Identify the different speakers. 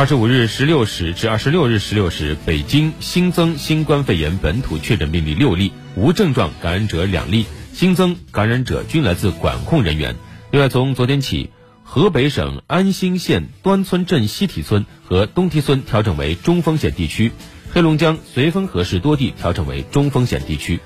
Speaker 1: 二十五日十六时至二十六日十六时，北京新增新冠肺炎本土确诊病例六例，无症状感染者两例，新增感染者均来自管控人员。另外，从昨天起，河北省安新县端村镇西堤村和东堤村调整为中风险地区，黑龙江绥芬河市多地调整为中风险地区。